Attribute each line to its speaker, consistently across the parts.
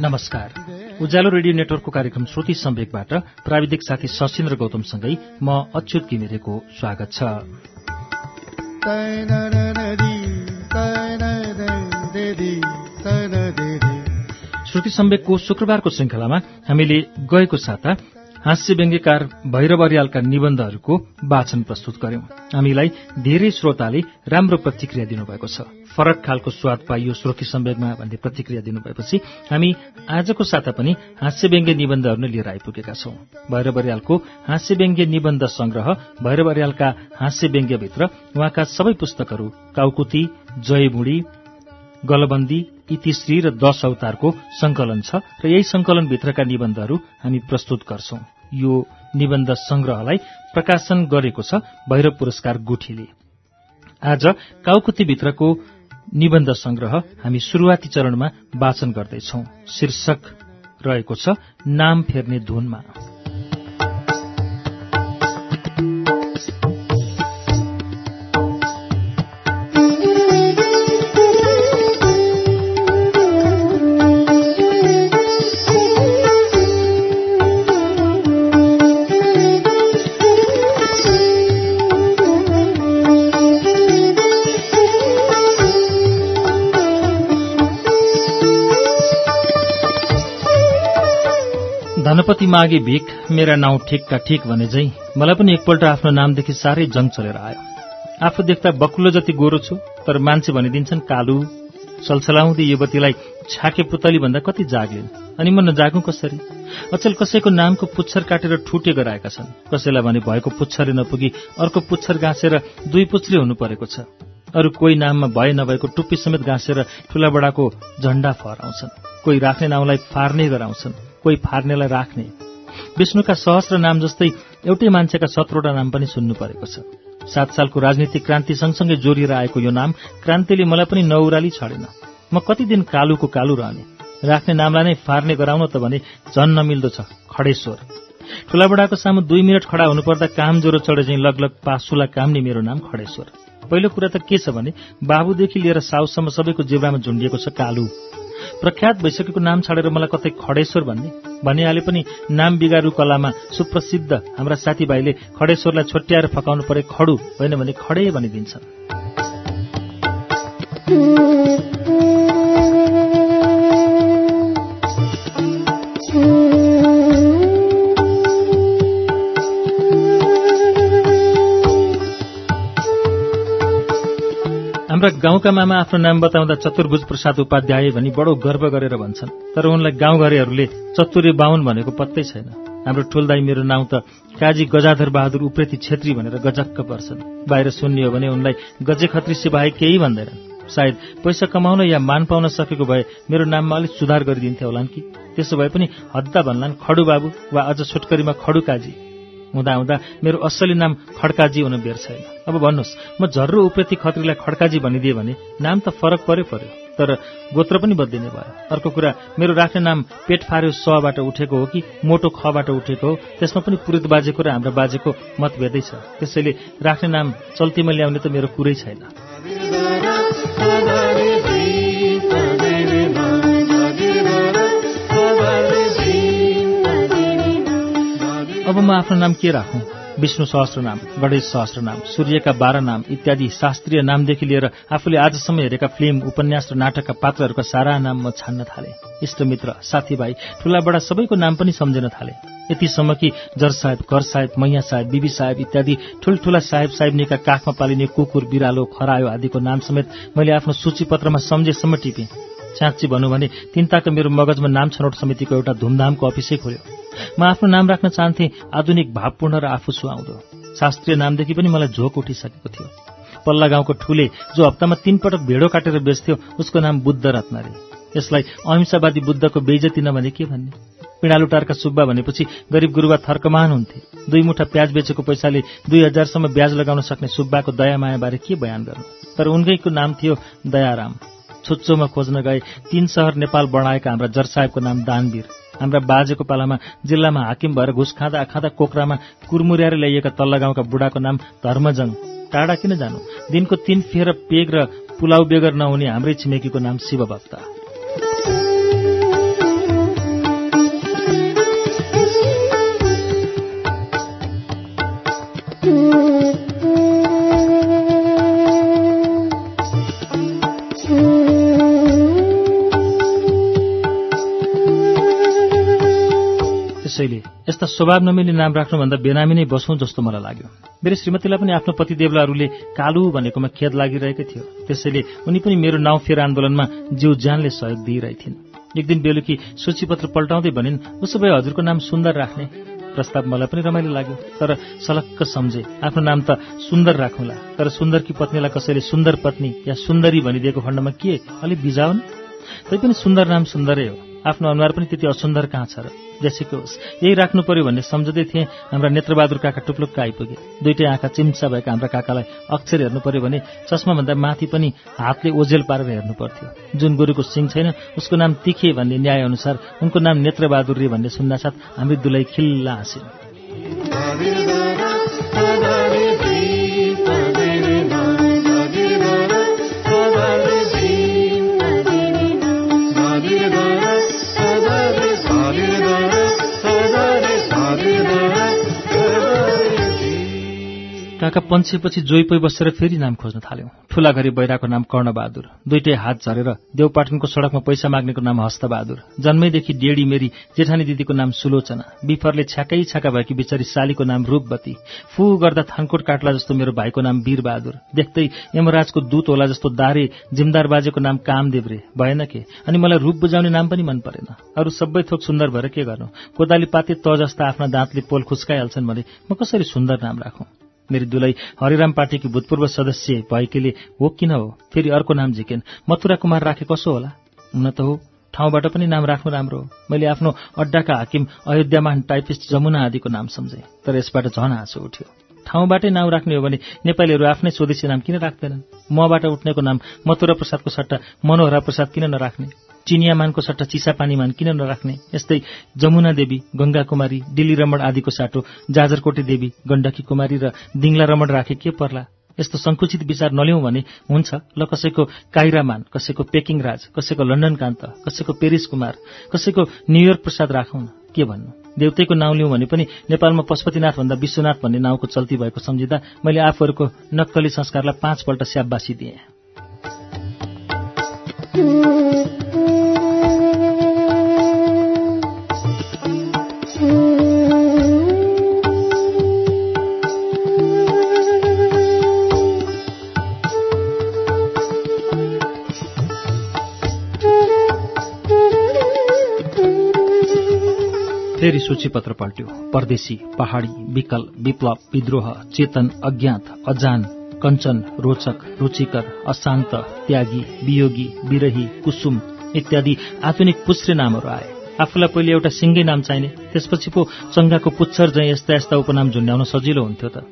Speaker 1: नमस्कार उज्यालो रेडियो नेटवर्कको कार्यक्रम श्रुति सम्वेकबाट प्राविधिक साथी सशिन्द्र गौतमसँगै म अच्युत घिमिरेको स्वागत छ श्रुति सम्वेकको शुक्रबारको श्रृङ्खलामा हामीले गएको साता हास्य व्यङ्ग्यकार भैरव अर्यालका निबन्धहरूको वाचन प्रस्तुत गर्यौं। हामीलाई धेरै श्रोताले राम्रो प्रतिक्रिया दिनुभएको छ। फरक खालको स्वाद पाइयो श्रोति सम्वेकमा भन्ने प्रतिक्रिया दिनुभएपछि हामी आजको साता पनि हास्य व्यङ्ग्य निबन्धहरू नै लिएर आइपुगेका छौं। भैरव अर्यालको हास्य व्यङ्ग्य निबन्ध संग्रह भैरव अर्यालका हास्य व्यङ्ग्यभित्र उहाँका सबै पुस्तकहरू काउकुती जयबुढी गलबन्दी इतिश्री र दश अवतारको संकलन छ र यही संकलनभित्रका निबन्धहरू हामी प्रस्तुत गर्छौं। यो निबन्ध संग्रहलाई प्रकाशन गरेको छ भैरव पुरस्कार गुठीले। आज काउकुतीभित्रको निबन्ध संग्रह हामी शुरूआती चरणमा वाचन गर्दैछौ। शीर्षक रहेको छ नाम फेर्ने धुनमा। धनपति मागे भिख मेरा नाउँ ठिकका ठिक भने झै मलाई पनि एकपल्ट आफ्नो नामदेखि साह्रै जङ चलेर आयो। आफू देख्दा बकुलो जति गोरो छु तर मान्छे भनिदिन्छन् कालु सलसलाउँदै युवतीलाई छाके पुतली भन्दा कति जाग्लिन् अनि म नजागौं कसरी? अचेल कसैको नामको पुच्छर काटेर ठुटे गराएका छन्। कसैलाई भने भएको पुच्छरे नपुगी अर्को पुच्छर गाँसेर दुई पुच्छरे हुनु परेको छ। अरू कोही नाममा भए नभएको टुप्पी समेत गाँसेर ठूला बडाको झण्डा फहराउँछन्। कोही राख्ने नाउँलाई फार्ने गराउँछन्। कोही फार्नेलाई राख्ने। विष्णुका सहस्र नाम जस्तै एउटै मान्छेका सत्रवटा नाम पनि सुन्नु परेको छ। सात सालको राजनीतिक क्रान्ति सँगसँगै जोडिएर आएको यो नाम क्रान्तिले मलाई पनि नौराली छाडेन। म कति दिन कालुको कालु रहने। राख्ने नामलाई नै फार्ने गराउन त भने झन नमिल्दो छ खडेश्वर। ठुलाबडाको सामु दुई मिनट खडा हुनुपर्दा काम ज्वरो चढे चाहिँ लगलग पासुला कामले मेरो नाम खडेश्वर। पहिलो कुरा त के छ भने बाबुदेखि लिएर साउसम्म सबैको जिब्रामा झुन्डिएको छ कालु। प्रख्यात भइसकेको नाम छाडेर मलाई कतै खडेश्वर भन्ने? भनिहाले पनि नाम बिगारू कलामा सुप्रसिद्ध हाम्रा साथीभाइले खडेश्वरलाई छोट्याएर फकाउनु परे खडु होइन भने खडे भनिदिन्छन्। हाम्रा गाउँका मामा आफ्नो नाम बताउँदा चतुर्भुज प्रसाद उपाध्याय भनी बडो गर्व गरेर भन्छन्। तर उनलाई गाउँघरेहरूले चतुर्य बाहुन भनेको पत्तै छैन। हाम्रो ठुलदाई मेरो नाउँ त काजी गजाधर बहादुर उप्रेती छेत्री भनेर गजक्क पर्छन्। बाहिर सुन्नियो भने उनलाई गजे खत्री सिवाय केही भन्दैनन्। सायद पैसा कमाउन या मान पाउन सकेको भए मेरो नाममा अलिक सुधार गरिदिन्थे होलान् कि? त्यसो भए पनि हद्दा भन्लान् खडु बाबु वा अझ छोटकरीमा खडु काजी। हुँदा हुँदा मेरो असली नाम खड्काजी हुन बेर छैन। अब भन्नुहोस् म झर्रो उप्रेती खत्रीलाई खड्काजी भनिदिए भने नाम त फरक पर्यो पर्यो। तर गोत्र पनि बदलिने भयो। अर्को कुरा मेरो राख्ने नाम पेट फार्यो सबाट उठेको हो कि मोटो खबाट उठेको हो त्यसमा पनि पुरित बाजेको र हाम्रो बाजेको मतभेदै छ। त्यसैले राख्ने नाम चल्तीमा ल्याउने त मेरो कुरै छैन। अब म आफ्नो नाम के राखौं? विष्णु सहस्र नाम गणेश सहस्र नाम सूर्यका बाह्र नाम इत्यादि शास्त्रीय नामदेखि लिएर आफूले आजसम्म हेरेका फिल्म उपन्यास र नाटकका पात्रहरूका सारा नाम म छान्न थाले। इष्टमित्र साथीभाइ ठूलाबडा सबैको नाम पनि सम्झिन थाले। यतिसम्म कि जर साहेब कर साहेब मैया साहेब बिबी साहेब इत्यादि ठूल्ठूला साहेब साहेबनीका काखमा पालिने कुकुर बिरालो खरायो आदिको नाम समेत मैले आफ्नो सूचीपत्रमा सम्झेसम्म टिपेँ। साँच्ची भनौँ भने तिनताका मेरो मगजमा नाम छनौट समितिको एउटा धुमधामको अफिसै खोल्यो। म आफ्नो नाम राख्न चाहन्थे आधुनिक भावपूर्ण र आफू सुहाउँदो। शास्त्रीय नामदेखि पनि मलाई झोक उठिसकेको थियो। पल्ला गाउँको ठूले जो हप्तामा तीन पटक भेडो काटेर बेच्थ्यो उसको नाम बुद्ध रत्न रे यसलाई अहिंसावादी बुद्धको बेइजती नभने के भन्ने? पिँडालुटारका सुब्बा भनेपछि गरिब गुरुबा थर्कमान हुन्थे। दुई मुठा प्याज बेचेको पैसाले दुई हजारसम्म ब्याज लगाउन सक्ने सुब्बाको दया मायाबारे के बयान गर्नु? तर उनकैको नाम थियो दयाराम। छुच्चोमा खोज्न गए। तीन सहर नेपाल बढाएका हाम्रा जर साहेबको नाम दानवीर। हाम्रा बाजेको पालामा जिल्लामा हाकिम भएर घुस खाँदा खाँदा कोक्रामा कुरमुर्याएर ल्याइएका तल्ला गाउँका बुढाको नाम धर्मजङ। टाढा किन जानु? दिनको तीन फेर पेग र पुलाउ बेगर नहुने हाम्रै छिमेकीको नाम शिवभक्त। त्यसैले यस्ता स्वभाव नमिल्ने नाम राख्नुभन्दा बेनामी नै बसौँ जस्तो मलाई लाग्यो। मेरो श्रीमतीलाई पनि आफ्नो पतिदेवलाहरूले कालु भनेकोमा खेद लागिरहेकै थियो। त्यसैले उनी पनि मेरो नाउँ फेर आन्दोलनमा जिउ ज्यानले सहयोग दिइरहेथिन्। एक दिन बेलुकी सूचीपत्र पल्टाउँदै भनिन् उसो भए हजुरको नाम सुन्दर राख्ने। प्रस्ताव मलाई पनि रमाइलो लाग्यो। तर सलक्क सम्झे आफ्नो नाम त सुन्दर राखौँला। तर सुन्दरकी पत्नीलाई कसैले सुन्दर पत्नी या सुन्दरी भनिदिएको खण्डमा के अलिक बिजाउन्? तैपनि सुन्दर नाम सुन्दरै हो। आफ्नो अनुहार पनि त्यति असुन्दर कहाँ छ र? जेसीको होस् यही राख्नु पर्यो भन्ने सम्झँदै थिएँ हाम्रा नेत्रबहादुर काका टुप्लुक्क आइपुगे। दुइटै आँखा चिम्सा भएका हाम्रा काकालाई अक्षर हेर्नु पर्यो भने चस्माभन्दा माथि पनि हातले ओझेल पारेर हेर्नु पर्थ्यो। जुन गोरुको सिङ छैन उसको नाम तिखे भन्ने न्याय अनुसार उनको नाम नेत्रबहादुर रे भन्ने सुन्नासाथ हाम्री दुलै खिल्ला हाँसिन् काका पन्छेपछि जोइपोइ बसेर फेरि नाम खोज्न थाल्यौं। ठूला घरी बैराको नाम कर्णबहादुर। दुइटै हात झरेर देवपाटनको सड़कमा पैसा माग्नेको नाम हस्तबहादुर। जन्मैदेखि डेडी मेरी जेठानी दिदीको नाम सुलोचना। बिफरले छ्याकै छ्याका भएकी बिचारी सालीको नाम रूपवती। फू गर्दा थानकोट काट्ला जस्तो मेरो भाइको नाम वीरबहादुर। देख्दै यमराजको दूत होला जस्तो दारे जिमदार बाजेको नाम कामदेव रे भएन के? अनि मलाई रूप बुझाउने नाम पनि मन परेन। अरू सबै थोक सुन्दर भएर के गर्नु? कोदाली पाते त जस्ता आफ्ना दाँतले पोल खुस्काइहाल्छन् भने म कसरी सुन्दर नाम राखौं? मेरी दुलै हरिराम पार्टीकी भूतपूर्व सदस्य भएकीले हो किन हो? फेरि अर्को नाम झिकेन। मथुरा कुमार राखे कसो होला? हुन त हो। ठाउँबाट पनि नाम राख्नु राम्रो हो। मैले आफ्नो अड्डाका हाकिम अयोध्यामान टाइपिस्ट जमुना आदिको नाम सम्झेँ तर यसबाट झन हाँसो उठ्यो। ठाउँबाटै नाम राख्ने हो भने नेपालीहरू आफ्नै स्वदेशी नाम किन राख्दैनन्? मबाट उठ्नेको नाम मथुरा प्रसादको सट्टा मनोहरा प्रसाद किन नराख्ने? चिनियामानको सट्टा चिसापानीमान किन नराख्ने? यस्तै जमुना देवी गंगा कुमारी दिल्ली रमण आदिको साटो जाजरकोटे देवी गण्डकी कुमारी र दिङला रमण राखे के पर्ला? यस्तो संकुचित विचार नल्याउँ भने हुन्छ ल कसैको काइरामान कसैको पेकिङ राज कसैको लन्डन कान्त कसैको पेरिस कुमार कसैको न्यूयोर्क प्रसाद राखौँ के भन्नु? देउतैको नाउँ लिउँ भने पनि नेपालमा पशुपतिनाथ भन्दा विश्वनाथ भन्ने नाउँको चल्ती भएको सम्झिँदा मैले आफूहरूको नक्कली संस्कारलाई पाँचपल्ट स्याबबासी दिएँ। फेरि सूचीपत्र पल्ट्यो। परदेशी पहाडी विकल विप्लव विद्रोह चेतन अज्ञात अजान कञ्चन रोचक रुचिकर अशान्त त्यागी वियोगी विरही कुसुम इत्यादि आधुनिक पुच्छ्रे नामहरू आए। आफूलाई पहिले एउटा सिङ्गै नाम चाहिने त्यसपछि पो चङ्गाको पुच्छर झैँ यस्ता यस्ता उपनाम झुन्ड्याउन सजिलो हुन्थ्यो त।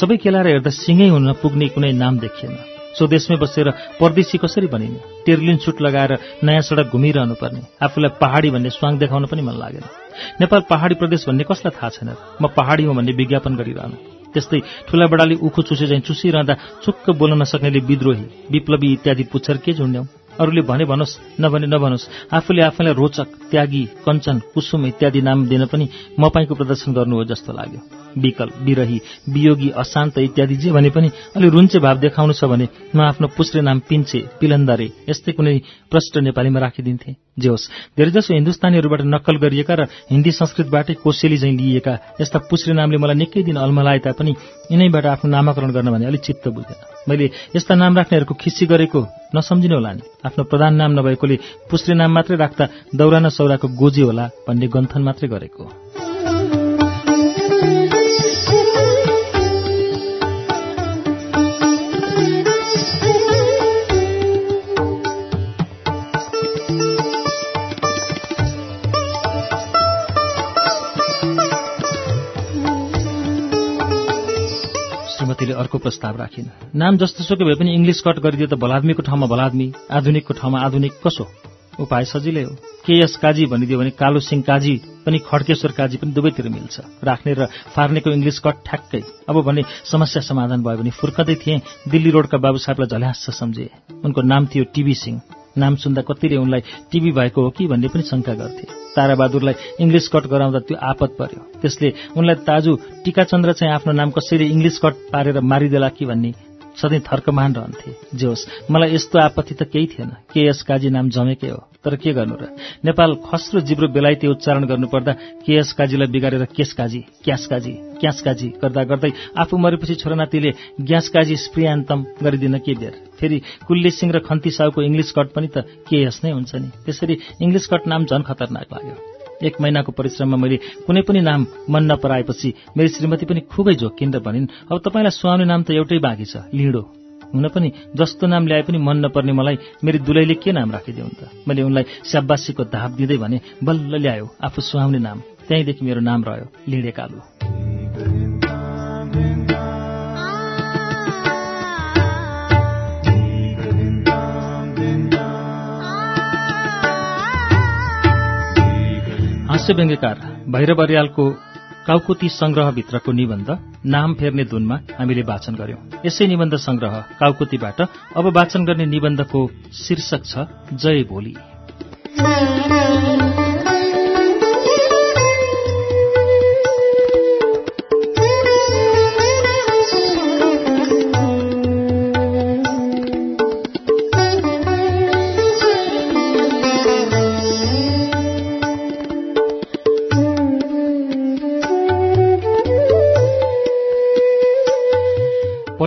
Speaker 1: सबै केलाएर हेर्दा सिङै हुन पुग्ने कुनै नाम देखिएन। स्वदेशमै बसेर परदेशी कसरी बनिने? टेर्लिन सुट लगाएर नयाँ सडक घुमिरहनु पर्ने आफूलाई पहाडी भन्ने स्वाङ देखाउन पनि मन लागेन। नेपाल पहाडी प्रदेश भन्ने कसलाई थाहा छैन? म पहाडी हो भन्ने विज्ञापन गरिरहनु। त्यस्तै ठुला बडाले उखु चुसे चाहिँ चुसिरहँदा चुक्क बोल्न नसक्नेले विद्रोही विप्लवी इत्यादि पुच्छर के झुन्ड्याउँ अरूले भने भनोस् नभने नभनोस् आफूले आफैलाई रोचक त्यागी कञ्चन कुसुम इत्यादि नाम दिन पनि मपाईको प्रदर्शन गर्नु हो जस्तो लाग्यो। विकल विरही वियोगी अशान्त इत्यादि जे भने पनि अलि रुन्चे भाव देखाउनु छ भने म आफ्नो पुस्रे नाम पिन्छे पिलन्दरे यस्तै कुनै प्रष्ट नेपालीमा राखिदिन्थे। जे होस् धेरैजसो हिन्दुस्तानीहरूबाट नक्कल गरिएका र हिन्दी संस्कृतबाटै कोसेली झैँ लिइएका यस्ता पुस्रे नामले मलाई निकै दिन अल्मलाए तापनि यिनैबाट आफ्नो नामाकरण गर्न भने अलिक चित्त बुझेन मैले यस्ता नाम राख्नेहरूको खिसी गरेको नसम्झिने होला नि। आफ्नो प्रधान नाम नभएकोले पुस्रे नाम मात्रै राख्दा दौरान सौराको गोजी होला भन्ने गन्थन मात्रै गरेको अर्को प्रस्ताव राखिन्। नाम जस्तोसुकै भए पनि इङ्ग्लिस कट गरिदियो त भलाद्मीको ठाउँमा भलाद्मी आधुनिकको ठाउँमा आधुनिक कसो? उपाय सजिलै हो। केएस काजी भनिदियो भने कालो सिंह काजी पनि खड्केश्वर काजी पनि दुवैतिर मिल्छ। राख्ने र फार्नेको इङ्ग्लिस कट ठ्याक्कै। अब भने समस्या समाधान भयो भने फुर्कदै थिएँ। दिल्ली रोडका बाबु साहबलाई झल्यास सम्झे। उनको नाम थियो टिभी सिंह। नाम सुन्दा कतिले उनलाई टिभी भएको हो कि भन्ने पनि शङ्का गर्थे। ताराबहादुरलाई इङ्ग्लिस कट गराउँदा त्यो आपत पर्यो। त्यसले उनलाई ताजु टीकाचन्द्र चाहिँ आफ्नो नाम कसैले इङ्ग्लिस कट पारेर मारिदेला कि भन्ने सधैँ थर्कमान रहन्थे। जे होस् मलाई यस्तो आपत्ति त केही थिएन। केएस काजी नाम जमेकै हो? तर के गर्नु र? नेपाल खस्रो जिब्रो बेलायती उच्चारण गर्नुपर्दा केएस काजीलाई बिगारेर केस काजी क्यास काजी क्यास काजी गर्दा गर्दै आफू मरेपछि छोरानातीले ग्यास काजी स्प्रियान्तम गरिदिन के बेर? फेरि कुल्ली सिंह र खन्ती साहुको इङ्ग्लिस कट पनि त केएस नै हुन्छ नि? त्यसरी इङ्ग्लिस कट नाम झन खतरनाक लाग्यो। एक महिनाको परिश्रममा मैले कुनै पनि नाम मन नपराएपछि मेरी श्रीमती पनि खुबै र भनिन् अब तपाईँलाई सुहाउने नाम त एउटै बाँकी छ लिडो। हुन पनि जस्तो नाम ल्याए पनि मन नपर्ने मलाई मेरी दुलैले के नाम राखिदेऊ त? मैले उनलाई स्याबासीको धाप दिँदै भने बल्ल ल्यायो आफू सुहाउने नाम। त्यहीँदेखि मेरो नाम रह्यो लिडे कालु। हास्य व्यङ्ग्यकार भैरव अर्यालको काउकुती संग्रहभित्रको निबन्ध नाम फेर्ने धुनमा हामीले वाचन गर्यौं। यसै निबन्ध संग्रह काउकुतीबाट अब वाचन गर्ने निबन्धको शीर्षक छ जय भोली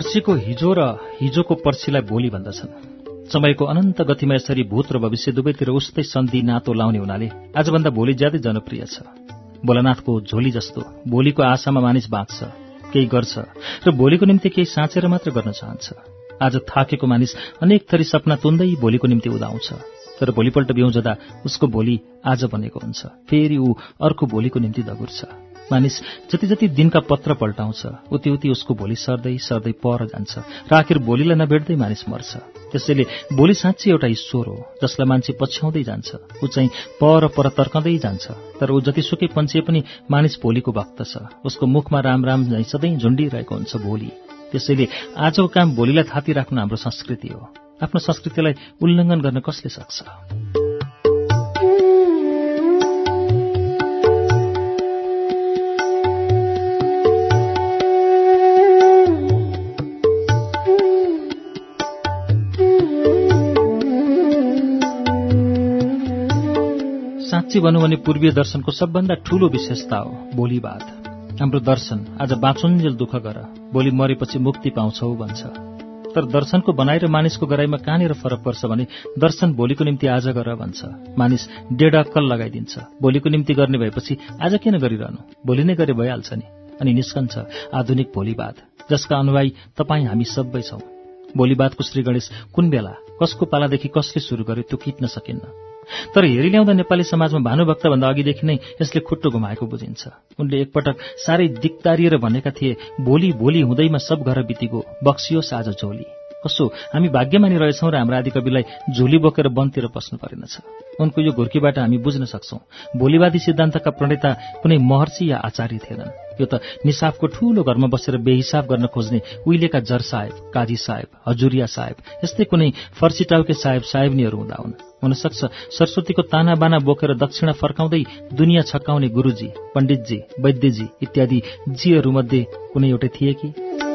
Speaker 1: पर्सीको हिजो र हिजोको पर्सीलाई भोलि भन्दछन्। समयको अनन्त गतिमा यसरी भूत र भविष्य दुवैतिर उस्तै सन्धि नातो लाउने हुनाले आजभन्दा भोलि ज्यादै जनप्रिय छ। भोलानाथको झोली जस्तो भोलिको आशामा मानिस बाँच्छ केही गर्छ र भोलिको निम्ति केही साँचेर मात्र गर्न चाहन्छ। आज थाकेको मानिस अनेक थरी सपना तुन्दै भोलिको निम्ति उदाउँछ तर भोलिपल्ट बिउजदा उसको भोलि आज बनेको हुन्छ। फेरि ऊ अर्को भोलिको निम्ति दगुर्छ। मानिस जति जति दिनका पत्र पल्टाउँछ उति उति उसको भोलि सर्दै सर्दै पर जान्छ। र आखिर भोलिलाई नभेट्दै मानिस मर्छ। त्यसैले भोलि साँच्ची एउटा ईश्वर हो जसलाई मान्छे पछ्याउँदै जान्छ। ऊ चाहिँ पर पर तर्कँदै जान्छ। तर ऊ जतिसुकै पन्छे पनि मानिस भोलिको भक्त छ। उसको मुखमा राम राम झैँ सधैँ झुन्डिरहेको हुन्छ भोलि। त्यसैले आजको काम भोलिलाई थापी राख्नु हाम्रो संस्कृति हो। आफ्नो संस्कृतिलाई उल्लङ्घन गर्न कसले सक्छ? साँच्ची भनौँ भने पूर्वीय दर्शनको सबभन्दा ठूलो विशेषता हो भोलिवाद हाम्रो दर्शन आज बाँचुन्जेल दुःख गर भोलि मरेपछि मुक्ति पाउँछौ भन्छ। तर दर्शनको बनाइ र मानिसको गराइमा कहाँनिर फरक पर्छ भने दर्शन भोलिको निम्ति आज गर भन्छ। मानिस डेढ अक्कल लगाइदिन्छ। भोलिको निम्ति गर्ने भएपछि आज किन गरिरहनु? भोलि नै गरे भइहाल्छ नि। अनि निस्कन्छ आधुनिक भोलिवाद जसका अनुयायी तपाईँ हामी सबै छौं। भोलिवादको श्री गणेश कुन बेला कसको पालादेखि कसले शुरू गर्यो त्यो किट्न सकिन्न। तर हेरी ल्याउँदा नेपाली समाजमा भानुभक्त भन्दा अघिदेखि नै यसले खुट्टो घुमाएको बुझिन्छ। उनले एकपटक साह्रै दिक्तारिएर भनेका थिए भोलि भोलि हुँदैमा सब घर बितिगो बक्सियोस् आज झोली। कसो हामी भाग्यमानी रहेछौँ र हाम्रो आदिकविलाई झोली बोकेर वनतिर पस्नु परेनछ। उनको यो घुर्कीबाट हामी बुझ्न सक्छौं। भोलिवादी सिद्धान्तका प्रणेता कुनै महर्षि या आचार्य थिएनन्। यो त निसाबको ठूलो घरमा बसेर बेहिसाब गर्न खोज्ने उहिलेका जर साहेब काजी साहेब हजुरिया साहेब यस्तै कुनै फर्सिटाउके साहेब साहेबनीहरू हुँदा हुन्। हुनसक्छ सरस्वतीको ताना बाना बोकेर दक्षिणा फर्काउँदै दुनियाँ छक्काउने गुरूजी पण्डितजी वैद्यजी इत्यादि जीहरूमध्ये कुनै एउटै थिए कि?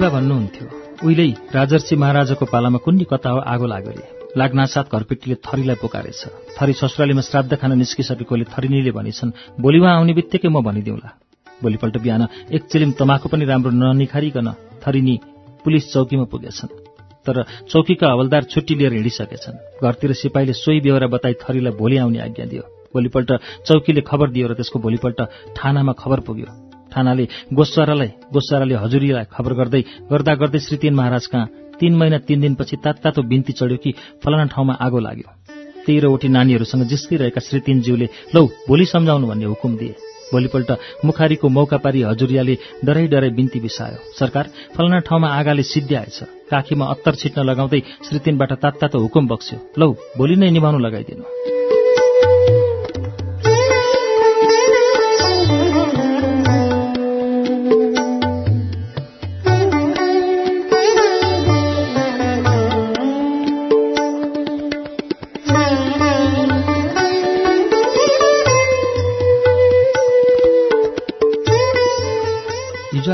Speaker 1: जीवा भन्नुहुन्थ्यो। उहिलै राजर्षि महाराजाको पालामा कुन्नी कता हो आगो लागरे लाग्नासाथ घरपिटीले थरीलाई पुकारेछ। थरी ससुरालीमा श्राद्ध खान निस्किसकेकोले थरिनीले भनिछन् भोलि उहाँ आउने बित्तिकै म भनिदिउँला। भोलिपल्ट बिहान एक चिलिम तमाखु पनि राम्रो ननिखारिकन थरिनी पुलिस चौकीमा पुगेछन्। तर चौकीका हवलदार छुट्टी लिएर हिँडिसकेछन्। घरतिर सिपाहीले सोही बेहोरा बताई थरीलाई भोलि आउने आज्ञा दियो। भोलिपल्ट चौकीले खबर दियो र त्यसको भोलिपल्ट थानामा खबर पुग्यो। थानाले गोस्वारालाई गोस्वाराले हजुरीलाई खबर गर्दै गर्दा गर्दै श्री तीन महाराज कहाँ? तीन महिना तीन दिनपछि तात्तातो बिन्ती चढ्यो कि फलाना ठाउँमा आगो लाग्यो। तेह्रवटी नानीहरूसँग जिस्किरहेका श्री तीनज्यूले लौ भोलि सम्झाउनु भन्ने हुकुम दिए। भोलिपल्ट मुखारीको मौका पारी हजुरियाले डराइ डराइ बिन्ती बिसायो। सरकार फलाना ठाउँमा आगाले सिद्ध्याएछ काखीमा अत्तर छिट्न लगाउँदै श्री तीनबाट तात्तातो हुकुम बक्स्यो। लौ भोलि नै निभाउनु लगाइदिनु।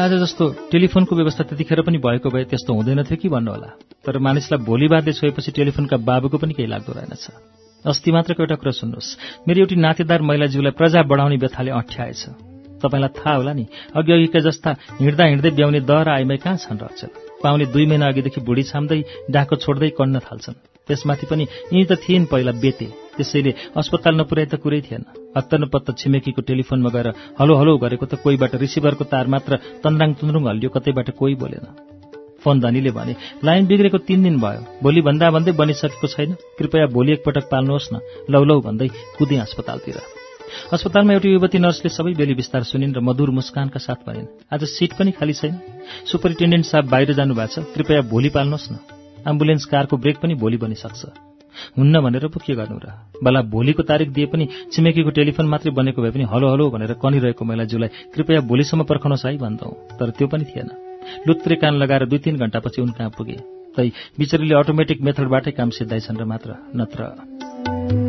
Speaker 1: आज जस्तो टेलिफोनको व्यवस्था त्यतिखेर पनि भएको भए त्यस्तो हुँदैन थियो कि भन्नुहोला। तर मानिसलाई भोलि बादले छोएपछि टेलिफोनका बाबुको पनि केही लाग्दो रहेनछ। अस्ति मात्रको एउटा कुरा सुन्नुहोस्। मेरो एउटी नातेदार महिलाज्यूलाई प्रजा बढाउने व्यथाले अठ्याएछ तपाईँलाई थाहा होला नि अघि अघिका जस्ता हिँड्दा हिँड्दै ब्याउने दर आइमै कहाँ छन् रक्षण पाउने दुई महिना अघिदेखि बुढी छाम्दै डाको छोड्दै कन्न थाल्छन्। त्यसमाथि पनि यी त थिएन पहिला बेते। त्यसैले अस्पताल नपुर्याए त कुरै थिएन। हत्तनपत्त छिमेकीको टेलिफोनमा गएर हलो हलो गरेको त कोहीबाट रिसिभरको तार मात्र तन्दाङ तुन्द्रुङ हल्लियो कतैबाट कोही बोलेन। फोन धनीले भने लाइन बिग्रेको तीन दिन भयो। भोलि भन्दा भन्दै बनिसकेको छैन। कृपया भोलि एकपटक पाल्नुहोस् न। लौ लौ भन्दै कुदे अस्पतालतिर। अस्पतालमा एउटी युवती नर्सले सबै बेली विस्तार सुनिन् र मधुर मुस्कानका साथ भनिन् आज सिट पनि खाली छैन। सुपरिन्टेन्डेन्ट साहब बाहिर जानुभएको छ। कृपया भोलि पाल्नुहोस् न। एम्बुलेन्स कारको ब्रेक पनि भोलि बनिसक्छ। हुन्न भनेर पो के गर्नु र? बला भोलिको तारिक दिए पनि छिमेकीको टेलिफोन मात्रै बनेको भए पनि हलो हलो भनेर कनिरहेको महिलाज्यूलाई कृपया भोलिसम्म पर्खाउनुहोस् है भन्दौ। तर त्यो पनि थिएन। लुत्रे कान लगाएर दुई तिन घण्टापछि उन कहाँ पुगे? तै बिचरीले अटोमेटिक मेथडबाटै काम सिद्धाइछन् र मात्र नत्र।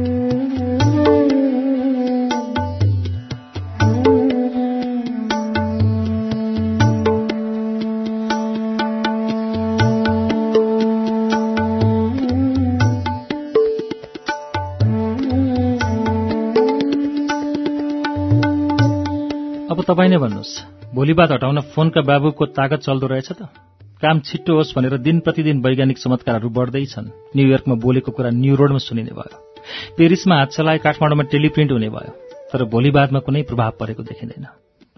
Speaker 1: तपाईँ नै भन्नुहोस्। भोलि बाद हटाउन फोनका बाबुको तागत चल्दो रहेछ त? काम छिट्टो होस् भनेर दिन प्रतिदिन वैज्ञानिक चमत्कारहरू बढ्दैछन्। न्यूयोर्कमा बोलेको कुरा न्यू रोडमा सुनिने भयो। पेरिसमा हात चलाए काठमाडौँमा टेलिप्रिन्ट हुने भयो। तर भोलि बादमा कुनै प्रभाव परेको देखिँदैन।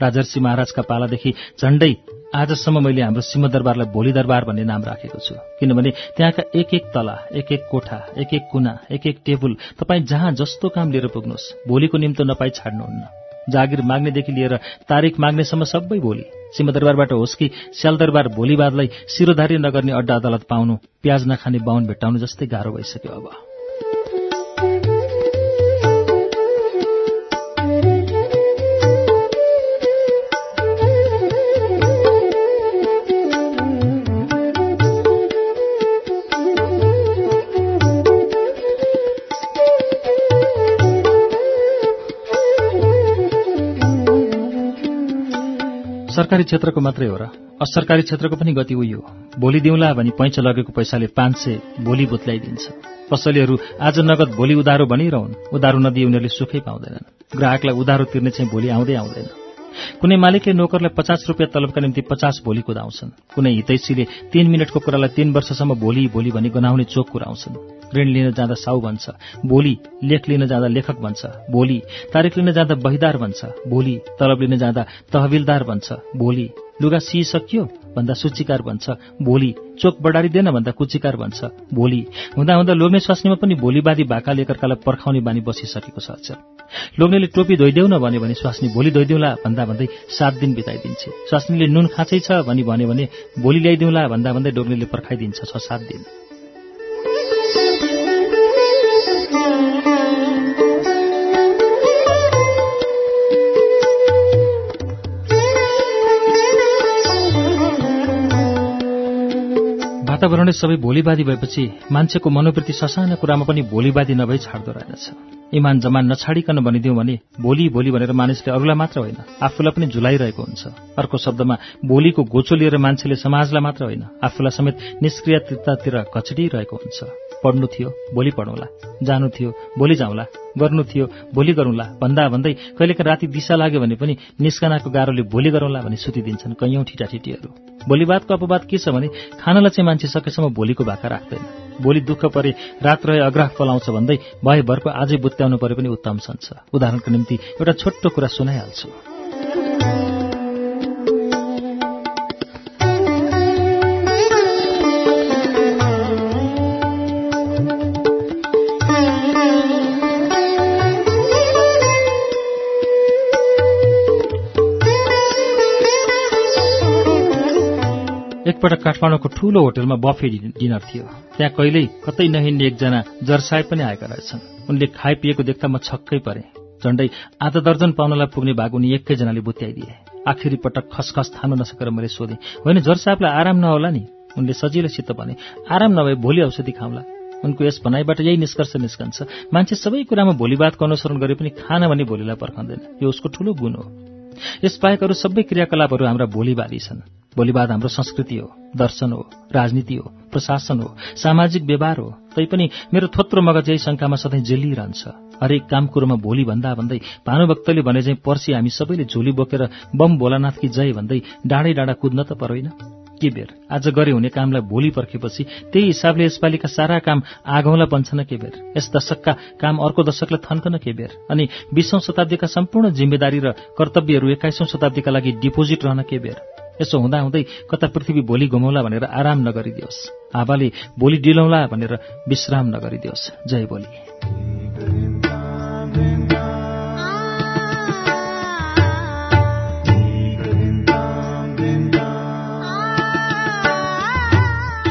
Speaker 1: राजर्षि महाराजका पालादेखि झण्डै आजसम्म मैले हाम्रो सिंहदरबारलाई भोलि दरबार भन्ने नाम राखेको छु। किनभने त्यहाँका एक एक तला एक एक कोठा एक एक कुना एक एक टेबुल तपाईँ जहाँ जस्तो काम लिएर पुग्नुहोस् भोलिको निम्तो नपाई छाड्नुहुन्न। जागिर माग्नेदेखि लिएर तारिक माग्नेसम्म सबै भोलि सिंहदरबारबाट होस् कि स्यालदरबार भोलिबादलाई सिरोधारी नगर्ने अड्डा अदालत पाउनु प्याज नखाने बाहुन भेट्टाउनु जस्तै गाह्रो भइसक्यो अब। सरकारी क्षेत्रको मात्रै हो र। असरकारी क्षेत्रको पनि गति उयो भोलि दिउँला भनी पैँचो लगेको पैसाले पाँच सय भोलि बुत्लाइदिन्छ पसलेहरू आज नगद भोलि उधारो भनिरहन्। उधारो नदिए उनीहरूले सुखै पाउँदैनन्। ग्राहकलाई उधारो तिर्ने चाहिँ भोलि आउँदै आउँदैन। कुनै मालिकले नोकरलाई पचास रुपियाँ तलबका निम्ति पचास भोलि कुदाउँछन्। कुनै हितैषीले तीन मिनटको कुरालाई तीन वर्षसम्म भोलि भोलि भनी गनाउने चोक कुराउँछन्। ऋण लिन जाँदा साउ भन्छ भोलि लेख लिन जाँदा लेखक भन्छ भोलि तारिक लिन जाँदा बहिदार भन्छ भोलि तलब लिन जाँदा तहविलदार भन्छ भोलि लुगा सिइसकियो भन्दा सूचीकार भन्छ भोलि चोक बढारिँदैन भन्दा कुचिकार भन्छ भोलि हुँदा हुँदा लोग्ने स्वास्नीमा पनि भोलिवादी भाकाले एकअर्कालाई पर्खाउने बानी बसिसकेको छ अक्षर। लोग्नेले टोपी धोइदेऊ न भन्यो भने स्वास्नी भोलि धोइदेऊला भन्दा भन्दै सात दिन बिताइदिन्छे। स्वास्नीले नुन खाँचै छ भनी भन्यो भने भोलि ल्याइदिउँला भन्दा भन्दै लोग्नेले पर्खाइदिन्छ छ सात दिन। वातावरणै सबै भोलिवादी भएपछि मान्छेको मनोवृत्ति ससाना कुरामा पनि भोलिवादी नभई छाड्दो रहेछ इमान जमान नछाडिकन भनिदिउँ भने भोलि भोलि भनेर मानिसले अरूलाई मात्र होइन आफूलाई पनि झुलाइरहेको हुन्छ। अर्को शब्दमा भोलिको गोचो लिएर मान्छेले समाजलाई मात्र होइन आफूलाई समेत निष्क्रियतातिर घचडिरहेको हुन्छ। पढ्नु थियो भोलि पढौँला। जानु थियो भोलि जाउँला। गर्नु थियो भोलि गरौँला। भन्दा भन्दै कहिलेका राति दिशा लाग्यो भने पनि निस्कनाको गाह्रोले भोलि गरौँला भने सुतिदिन्छन् कैयौँ ठिटाठिटीहरू भोलिवादको अपवाद के छ भने खानालाई चाहिँ मान्छे सकेसम्म भोलिको भाका राख्दैन। भोलि दुःख परे रात रहे अग्राह पलाउँछ भन्दै भयभरको आजै बुत्याउनु परे पनि उत्तम सन्छ उदाहरणको निम्ति एउटा छोटो कुरा सुनाइहाल्छु। एकपटक काठमाडौँको ठूलो होटलमा बफे डिनर थियो। त्यहाँ कहिल्यै कतै नहिँड्ने एकजना जर्साय पनि आएका रहेछन्। उनले खाइपिएको देख्दा म छक्कै परे। झण्डै आधा दर्जन पाउनलाई पुग्ने भाग उनी एकैजनाले बुत्याइदिए। आखिरी पटक खसखस थाम्न नसकेर मैले सोधेँ होइन जर्साहलाई आराम नहोला नि? उनले सजिलैसित भने आराम नभए भोलि औषधि खाउँला। उनको यस भनाइबाट यही निष्कर्ष निस्कन्छ। मान्छे सबै कुरामा भोलिवादको अनुसरण गरे पनि खाना भने भोलिलाई पर्खँदैन। यो उसको ठूलो गुण हो। यसबाहेक अरू सबै क्रियाकलापहरू हाम्रा भोलिवादी छन्। भोलिवाद हाम्रो संस्कृति हो दर्शन हो राजनीति हो प्रशासन हो सामाजिक व्यवहार हो। तैपनि मेरो थोत्रो मगज यही शङ्कामा सधैँ जेलिरहन्छ हरेक काम कुरोमा भोलि भन्दा भन्दै भानुभक्तले भने चाहिँ पर्सि हामी सबैले झोली बोकेर बम भोलानाथकी जय भन्दै डाँडै डाँडा कुद्न त परोइन के बेर? आज गरे हुने कामलाई भोलि पर्खेपछि त्यही हिसाबले यसपालिका सारा काम आगौँला बन्छन् के बेर? यस दशकका काम अर्को दशकलाई थन्कन के बेर? अनि बीसौं शताब्दीका सम्पूर्ण जिम्मेदारी र कर्तव्यहरू एक्काइसौं शताब्दीका लागि डिपोजिट रहन के बेर? यसो हुँदा हुँदै कता पृथ्वी भोलि घुमाउला भनेर आराम नगरिदियोस्। हावाले भोलि डिलौला भनेर विश्राम नगरिदियोस्। जय भोलि।